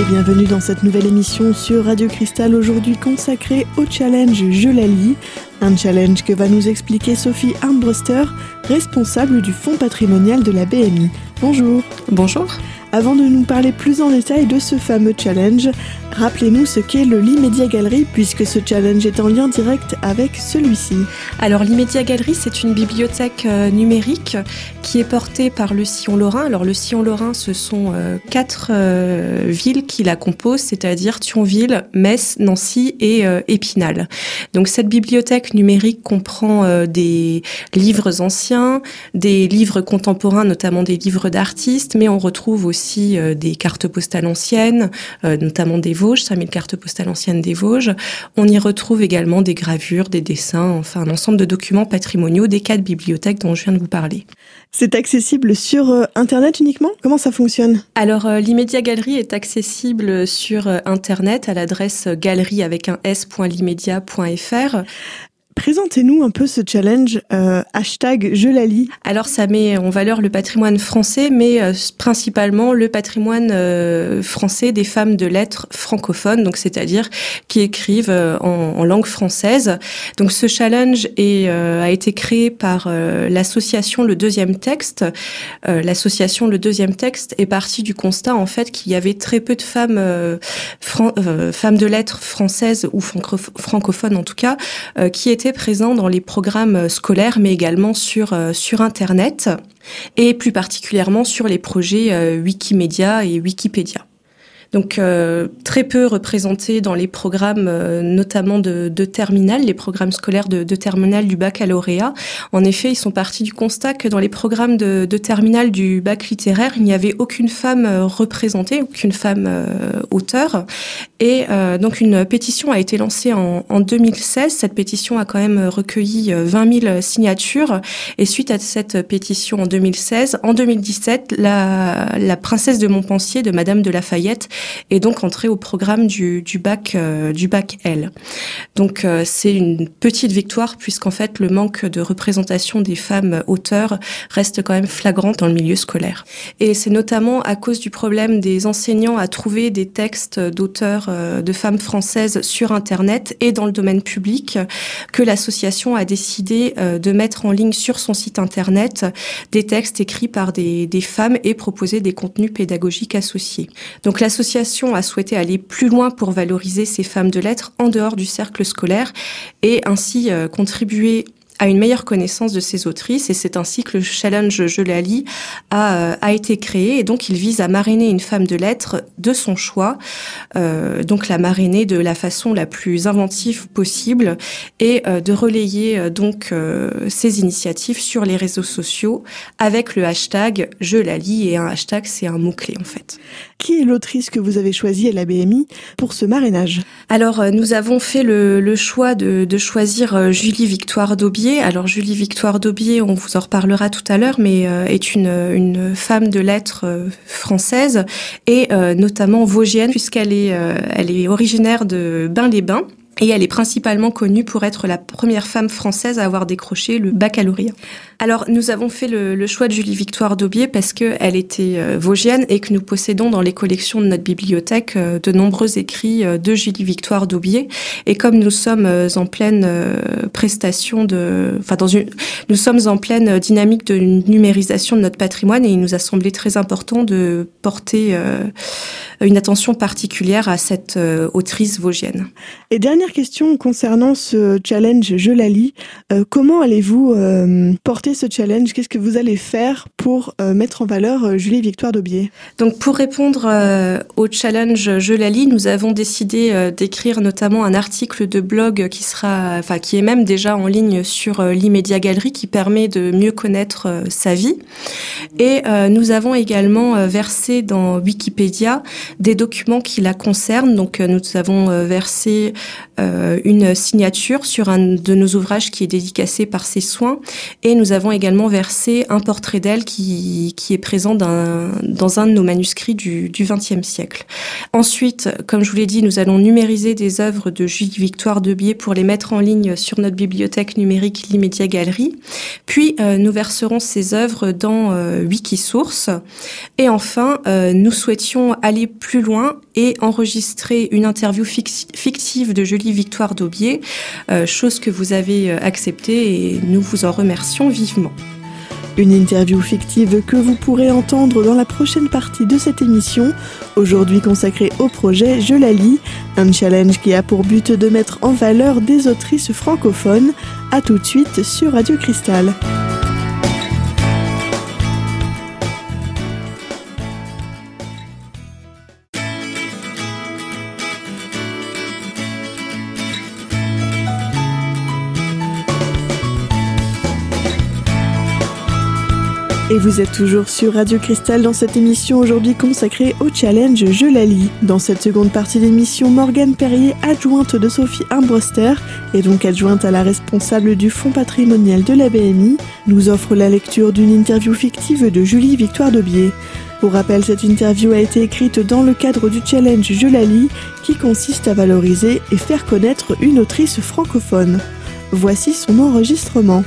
et bienvenue dans cette nouvelle émission sur Radio Cristal aujourd'hui consacrée au challenge Je la lis, un challenge que va nous expliquer Sophie Armbruster, responsable du fonds patrimonial de la BMI. Bonjour. Bonjour. Avant de nous parler plus en détail de ce fameux challenge, rappelez-nous ce qu'est le l'Immédia Gallery puisque ce challenge est en lien direct avec celui-ci. Alors l'Immédia Gallery, c'est une bibliothèque euh, numérique qui est portée par le Sillon Lorrain. Alors le Sillon Lorrain, ce sont euh, quatre euh, villes qui la composent, c'est-à-dire Thionville, Metz, Nancy et Épinal. Donc cette bibliothèque numérique comprend des livres anciens, des livres contemporains, notamment des livres d'artistes, mais on retrouve aussi euh, des cartes postales anciennes, euh, notamment des Vosges, 5000 cartes postales anciennes des Vosges. On y retrouve également des gravures, des dessins, enfin un ensemble de documents patrimoniaux des quatre bibliothèques dont je viens de vous parler. C'est accessible sur euh, Internet uniquement? Comment ça fonctionne? Alors, l'Immédia Galerie est accessible sur Internet à l'adresse galerie avec un s.limedia.fr. Présentez-nous un peu ce challenge euh, hashtag Je la lis. Alors ça met en valeur le patrimoine français, mais euh, principalement le patrimoine euh, français des femmes de lettres francophones, donc c'est-à-dire qui écrivent en, langue française. Donc ce challenge est, a été créé par l'association Le Deuxième Texte. l'association Le Deuxième Texte est partie du constat en fait qu'il y avait très peu de femmes femmes de lettres françaises ou francophones en tout cas qui étaient présent dans les programmes scolaires, mais également sur, euh, sur Internet, et plus particulièrement sur les projets euh, Wikimedia et Wikipédia donc euh, très peu représentés dans les programmes, euh, notamment de, de terminale, les programmes scolaires de, de, terminale du baccalauréat. En effet, ils sont partis du constat que dans les programmes de, de terminale du bac littéraire, il n'y avait aucune femme euh, représentée, aucune femme auteur. Et donc une pétition a été lancée en, en, 2016. Cette pétition a quand même recueilli 20 000 signatures. Et suite à cette pétition en 2016, en 2017, la, la princesse de Montpensier, de Madame de Lafayette, et donc entrer au programme du, bac euh, du bac L. Donc euh, c'est une petite victoire puisqu'en fait le manque de représentation des femmes auteurs reste quand même flagrant dans le milieu scolaire. Et c'est notamment à cause du problème des enseignants à trouver des textes d'auteurs euh, de femmes françaises sur internet et dans le domaine public que l'association a décidé de mettre en ligne sur son site internet des textes écrits par des, des femmes et proposer des contenus pédagogiques associés. Donc l'association a souhaité aller plus loin pour valoriser ces femmes de lettres en dehors du cercle scolaire et ainsi euh, contribuer à une meilleure connaissance de ces autrices. Et c'est ainsi que le challenge Je la lis a, euh, a été créé. Et donc il vise à marrainer une femme de lettres de son choix, euh, donc la marrainer de la façon la plus inventive possible et de relayer euh, donc ces initiatives sur les réseaux sociaux avec le hashtag Je la lis et un hashtag c'est un mot-clé en fait. Qui est l'autrice que vous avez choisie à la BMI pour ce marrainage Alors nous avons fait le, choix de, choisir Julie Victoire Daubier alors Julie Victoire Daubier, on vous en reparlera tout à l'heure, mais euh, est une, femme de lettres euh, française et euh, notamment vosgienne puisqu'elle est, elle est originaire de Bain-les-Bains. Et elle est principalement connue pour être la première femme française à avoir décroché le baccalauréat. Alors, nous avons fait le, choix de Julie Victoire d'Aubier parce qu'elle était euh, vosgienne et que nous possédons dans les collections de notre bibliothèque euh, de nombreux écrits euh, de Julie Victoire d'Aubier. Et comme nous sommes en pleine prestation de, enfin, dans une, nous sommes en pleine dynamique de numérisation de notre patrimoine et il nous a semblé très important de porter une attention particulière à cette autrice vosgienne. Question concernant ce challenge Je la lis. comment allez-vous porter ce challenge? Qu'est-ce que vous allez faire pour euh, mettre en valeur euh, Julie Victoire d'Aubier? Donc pour répondre euh, au challenge Je la lis, nous avons décidé d'écrire notamment un article de blog qui sera, enfin qui est même déjà en ligne sur l'Immédia Galerie, qui permet de mieux connaître sa vie. Et nous avons également versé dans Wikipédia des documents qui la concernent. Donc nous avons versé une signature sur un de nos ouvrages qui est dédicacé par ses soins. Et nous avons également versé un portrait d'elle qui, qui est présent dans, un de nos manuscrits du XXe siècle. Ensuite, comme je vous l'ai dit, nous allons numériser des œuvres de Julie Victoire de Biais pour les mettre en ligne sur notre bibliothèque numérique l'Immédiat Galerie. Puis, euh, nous verserons ces œuvres dans euh, Wikisource. Et enfin, euh, nous souhaitions aller plus loin et enregistrer une interview fictive de Julie Victoire d'Aubier, chose que vous avez acceptée et nous vous en remercions vivement. Une interview fictive que vous pourrez entendre dans la prochaine partie de cette émission, aujourd'hui consacrée au projet Je la lis, un challenge qui a pour but de mettre en valeur des autrices francophones. A tout de suite sur Radio Cristal. Vous êtes toujours sur Radio Cristal dans cette émission aujourd'hui consacrée au challenge Je la lis. Dans cette seconde partie d'émission, Morgane Perrier, adjointe de Sophie Armbruster et donc adjointe à la responsable du fonds patrimonial de la BMI, nous offre la lecture d'une interview fictive de Julie Victoire Debier. Pour rappel, cette interview a été écrite dans le cadre du challenge Je la lis, qui consiste à valoriser et faire connaître une autrice francophone. Voici son enregistrement.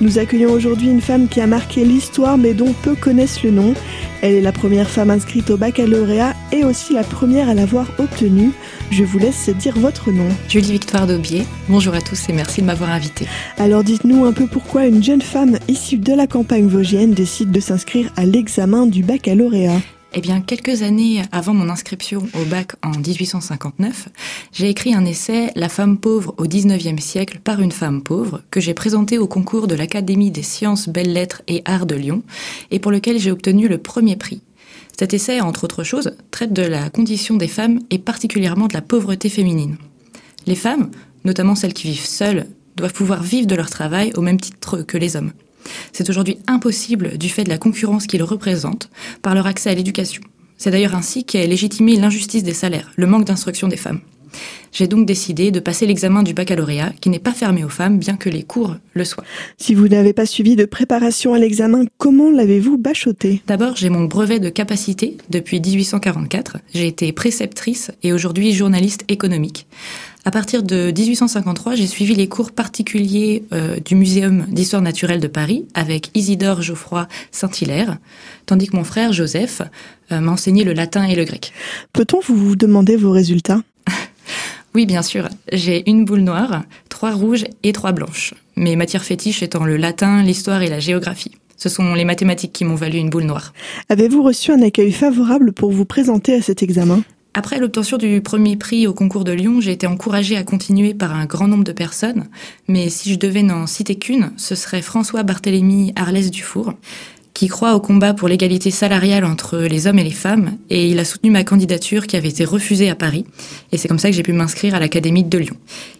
Nous accueillons aujourd'hui une femme qui a marqué l'histoire mais dont peu connaissent le nom. Elle est la première femme inscrite au baccalauréat et aussi la première à l'avoir obtenu. Je vous laisse dire votre nom. Julie Victoire d'Aubier. Bonjour à tous et merci de m'avoir invitée. Alors dites-nous un peu pourquoi une jeune femme issue de la campagne vosgienne décide de s'inscrire à l'examen du baccalauréat. Eh bien, quelques années avant mon inscription au bac en 1859, j'ai écrit un essai La femme pauvre au 19e siècle par une femme pauvre que j'ai présenté au concours de l'Académie des sciences, belles-lettres et arts de Lyon et pour lequel j'ai obtenu le premier prix. Cet essai, entre autres choses, traite de la condition des femmes et particulièrement de la pauvreté féminine. Les femmes, notamment celles qui vivent seules, doivent pouvoir vivre de leur travail au même titre que les hommes. C'est aujourd'hui impossible du fait de la concurrence qu'ils représentent par leur accès à l'éducation. C'est d'ailleurs ainsi qu'est légitimé l'injustice des salaires, le manque d'instruction des femmes. J'ai donc décidé de passer l'examen du baccalauréat, qui n'est pas fermé aux femmes, bien que les cours le soient. Si vous n'avez pas suivi de préparation à l'examen, comment l'avez-vous bachoté? D'abord, j'ai mon brevet de capacité depuis 1844. J'ai été préceptrice et aujourd'hui journaliste économique. À partir de 1853, j'ai suivi les cours particuliers euh, du Muséum d'histoire naturelle de Paris avec Isidore Geoffroy Saint-Hilaire, tandis que mon frère Joseph euh, m'a enseigné le latin et le grec. Peut-on vous demander vos résultats? Oui, bien sûr. J'ai une boule noire, trois rouges et trois blanches. Mes matières fétiches étant le latin, l'histoire et la géographie. Ce sont les mathématiques qui m'ont valu une boule noire. Avez-vous reçu un accueil favorable pour vous présenter à cet examen? Après l'obtention du premier prix au concours de Lyon, j'ai été encouragée à continuer par un grand nombre de personnes, mais si je devais n'en citer qu'une, ce serait François Barthélemy Arlès Dufour, qui croit au combat pour l'égalité salariale entre les hommes et les femmes, et il a soutenu ma candidature qui avait été refusée à Paris, et c'est comme ça que j'ai pu m'inscrire à l'Académie de Lyon.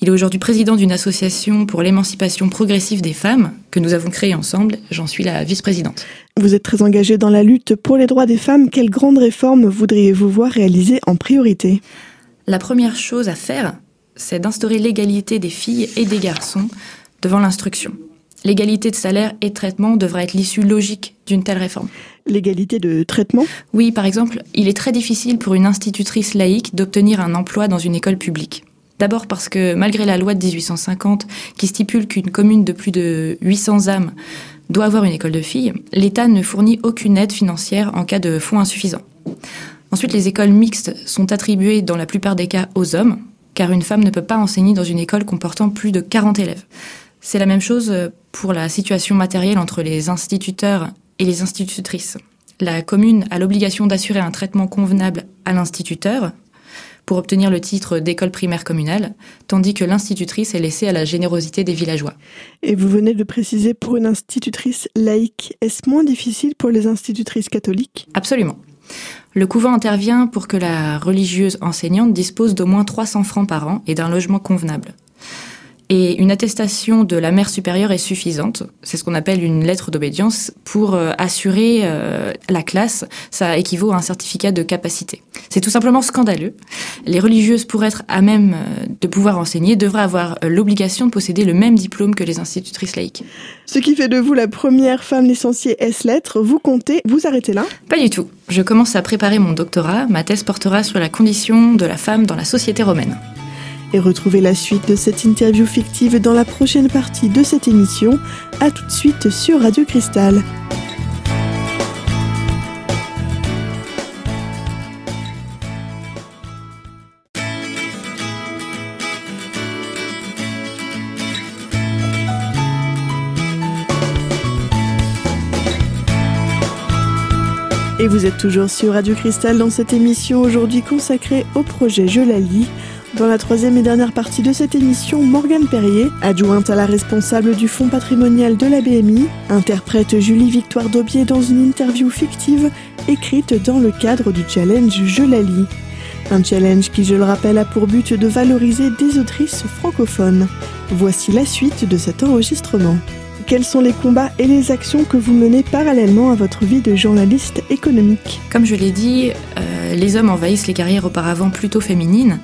Il est aujourd'hui président d'une association pour l'émancipation progressive des femmes, que nous avons créée ensemble, j'en suis la vice-présidente. Vous êtes très engagé dans la lutte pour les droits des femmes, quelles grandes réformes voudriez-vous voir réalisées en priorité? La première chose à faire, c'est d'instaurer l'égalité des filles et des garçons devant l'instruction. L'égalité de salaire et de traitement devrait être l'issue logique d'une telle réforme. L'égalité de traitement? Oui, par exemple, il est très difficile pour une institutrice laïque d'obtenir un emploi dans une école publique. D'abord parce que malgré la loi de 1850 qui stipule qu'une commune de plus de 800 âmes doit avoir une école de filles, l'État ne fournit aucune aide financière en cas de fonds insuffisants. Ensuite, les écoles mixtes sont attribuées dans la plupart des cas aux hommes, car une femme ne peut pas enseigner dans une école comportant plus de 40 élèves. C'est la même chose pour la situation matérielle entre les instituteurs et les institutrices. La commune a l'obligation d'assurer un traitement convenable à l'instituteur pour obtenir le titre d'école primaire communale, tandis que l'institutrice est laissée à la générosité des villageois. Et vous venez de préciser pour une institutrice laïque, est-ce moins difficile pour les institutrices catholiques? Absolument. Le couvent intervient pour que la religieuse enseignante dispose d'au moins 300 francs par an et d'un logement convenable. Et une attestation de la mère supérieure est suffisante. C'est ce qu'on appelle une lettre d'obédience pour euh, assurer euh, la classe. Ça équivaut à un certificat de capacité. C'est tout simplement scandaleux. Les religieuses, pour être à même euh, de pouvoir enseigner, devraient avoir l'obligation de posséder le même diplôme que les institutrices laïques. Ce qui fait de vous la première femme licenciée S-lettres. Vous comptez vous arrêtez là? Pas du tout. Je commence à préparer mon doctorat. Ma thèse portera sur la condition de la femme dans la société romaine. Et retrouvez la suite de cette interview fictive dans la prochaine partie de cette émission. A tout de suite sur Radio Cristal. Et vous êtes toujours sur Radio Cristal dans cette émission aujourd'hui consacrée au projet Je la lis. Dans la troisième et dernière partie de cette émission, Morgane Perrier, adjointe à la responsable du fonds patrimonial de la BMI, interprète Julie Victoire Daubier dans une interview fictive écrite dans le cadre du challenge Je la lis. Un challenge qui, je le rappelle, a pour but de valoriser des autrices francophones. Voici la suite de cet enregistrement. Quels sont les combats et les actions que vous menez parallèlement à votre vie de journaliste économique Comme je l'ai dit, euh, les hommes envahissent les carrières auparavant plutôt féminines.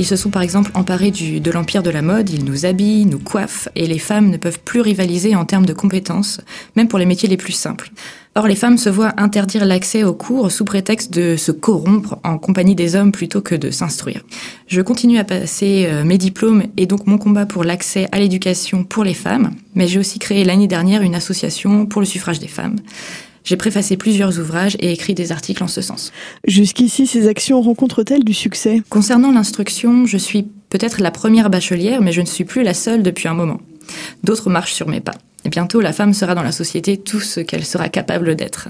Ils se sont par exemple emparés de l'empire de la mode, ils nous habillent, nous coiffent, et les femmes ne peuvent plus rivaliser en termes de compétences, même pour les métiers les plus simples. Or, les femmes se voient interdire l'accès aux cours sous prétexte de se corrompre en compagnie des hommes plutôt que de s'instruire. Je continue à passer euh, mes diplômes et donc mon combat pour l'accès à l'éducation pour les femmes, mais j'ai aussi créé l'année dernière une association pour le suffrage des femmes. J'ai préfacé plusieurs ouvrages et écrit des articles en ce sens. Jusqu'ici, ces actions rencontrent-elles du succès? Concernant l'instruction, je suis peut-être la première bachelière, mais je ne suis plus la seule depuis un moment. D'autres marchent sur mes pas. Bientôt, la femme sera dans la société tout ce qu'elle sera capable d'être.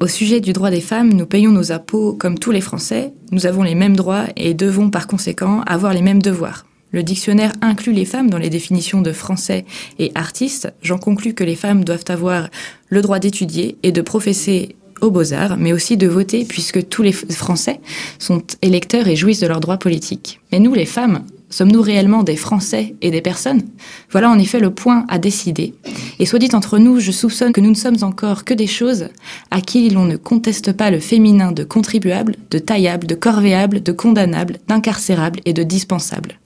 Au sujet du droit des femmes, nous payons nos impôts comme tous les Français, nous avons les mêmes droits et devons par conséquent avoir les mêmes devoirs. Le dictionnaire inclut les femmes dans les définitions de français et artistes. J'en conclus que les femmes doivent avoir le droit d'étudier et de professer aux beaux-arts, mais aussi de voter, puisque tous les Français sont électeurs et jouissent de leurs droits politiques. Mais nous, les femmes, Sommes-nous réellement des Français et des personnes? Voilà en effet le point à décider. Et soit dit entre nous, je soupçonne que nous ne sommes encore que des choses à qui l'on ne conteste pas le féminin de contribuable, de taillable, de corvéable, de condamnable, d'incarcérable et de dispensable.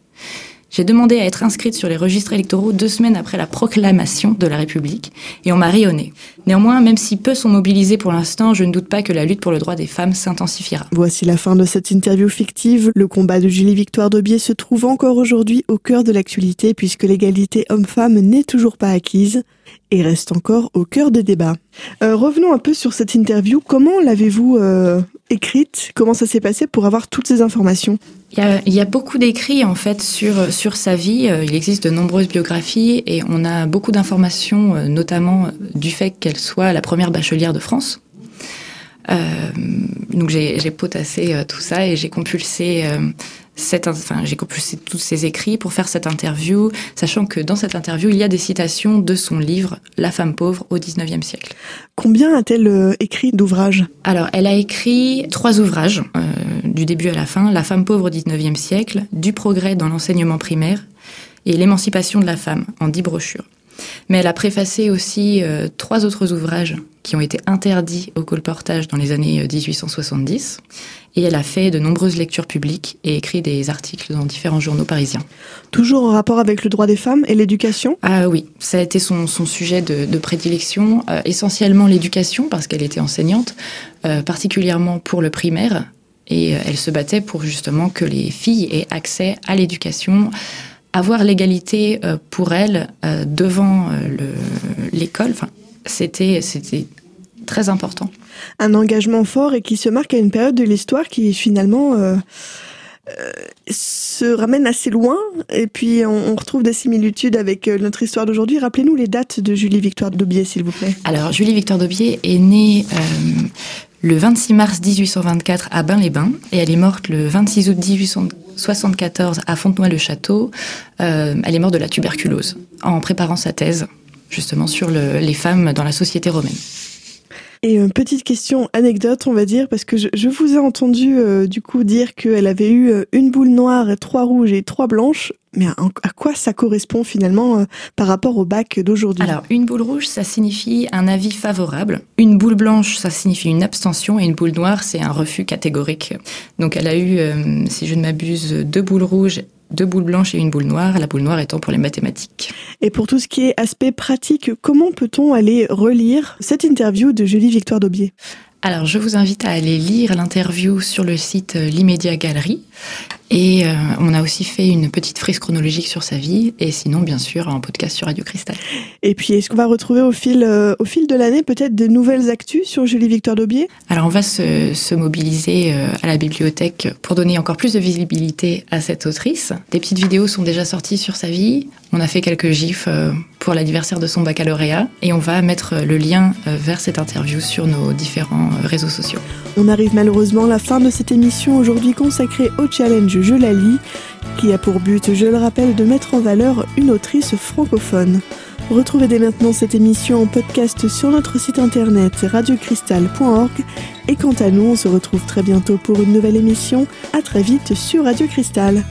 J'ai demandé à être inscrite sur les registres électoraux deux semaines après la proclamation de la République et on m'a rayonné. Néanmoins, même si peu sont mobilisés pour l'instant, je ne doute pas que la lutte pour le droit des femmes s'intensifiera. Voici la fin de cette interview fictive. Le combat de Julie Victoire d'Aubier se trouve encore aujourd'hui au cœur de l'actualité puisque l'égalité homme-femme n'est toujours pas acquise et reste encore au cœur des débats. Euh, revenons un peu sur cette interview. Comment l'avez-vous euh, écrite? Comment ça s'est passé pour avoir toutes ces informations? Il y, a, il y, a, beaucoup d'écrits en fait sur sur sa vie. Euh, il existe de nombreuses biographies et on a beaucoup d'informations, notamment du fait qu'elle soit la première bachelière de France. Euh, donc j'ai potassé euh, tout ça et j'ai compulsé cette, enfin, j'ai compulsé tous ses écrits pour faire cette interview, sachant que dans cette interview, il y a des citations de son livre La femme pauvre au XIXe siècle. Combien a-t-elle euh, écrit d'ouvrages? Alors, elle a écrit trois ouvrages, euh, du début à la fin La femme pauvre au XIXe siècle, Du progrès dans l'enseignement primaire et L'émancipation de la femme, en dix brochures. Mais elle a préfacé aussi euh, trois autres ouvrages qui ont été interdits au colportage dans les années 1870. Euh, et elle a fait de nombreuses lectures publiques et écrit des articles dans différents journaux parisiens. Toujours en rapport avec le droit des femmes et l'éducation? Ah oui, ça a été son, son sujet de, de prédilection, euh, essentiellement l'éducation, parce qu'elle était enseignante, euh, particulièrement pour le primaire. Et elle se battait pour justement que les filles aient accès à l'éducation, avoir l'égalité euh, pour elles euh, devant l'école. Enfin, c'était c'était très important. Un engagement fort et qui se marque à une période de l'histoire qui finalement euh, euh, se ramène assez loin. Et puis on, on, retrouve des similitudes avec notre histoire d'aujourd'hui. Rappelez-nous les dates de Julie Victoire d'Aubier, s'il vous plaît. Alors Julie Victoire d'Aubier est née euh, le 26 mars 1824 à Bain-les-Bains et elle est morte le 26 août 1874 à Fontenoy-le-Château. Euh, elle est morte de la tuberculose en préparant sa thèse justement sur le, les femmes dans la société romaine. Et une petite question anecdote, on va dire, parce que je, vous ai entendu du coup dire qu'elle avait eu une boule noire, trois rouges et trois blanches. Mais à, quoi ça correspond finalement par rapport au bac d'aujourd'hui? Alors, une boule rouge, ça signifie un avis favorable. Une boule blanche, ça signifie une abstention. Et une boule noire, c'est un refus catégorique. Donc, elle a eu, si je ne m'abuse, deux boules rouges deux boules blanches et une boule noire, la boule noire étant pour les mathématiques. Et pour tout ce qui est aspect pratique, comment peut-on aller relire cette interview de Julie Victoire Daubier alors, je vous invite à aller lire l'interview sur le site euh, L'Immédiat Galerie. Et euh, on a aussi fait une petite frise chronologique sur sa vie, et sinon, bien sûr, un podcast sur Radio Cristal. Et puis, est-ce qu'on va retrouver au fil, euh, au fil de l'année peut-être des nouvelles actus sur Julie Victoire Daubier? Alors, on va se, se mobiliser euh, à la bibliothèque pour donner encore plus de visibilité à cette autrice. Des petites vidéos sont déjà sorties sur sa vie. On a fait quelques gifs pour l'anniversaire de son baccalauréat, et on va mettre le lien vers cette interview sur nos différents réseaux sociaux. On arrive malheureusement à la fin de cette émission aujourd'hui consacrée au challenge je la lis, qui a pour but, je le rappelle, de mettre en valeur une autrice francophone. Retrouvez dès maintenant cette émission en podcast sur notre site internet radiocristal.org et quant à nous, on se retrouve très bientôt pour une nouvelle émission. À très vite sur Radio Cristal.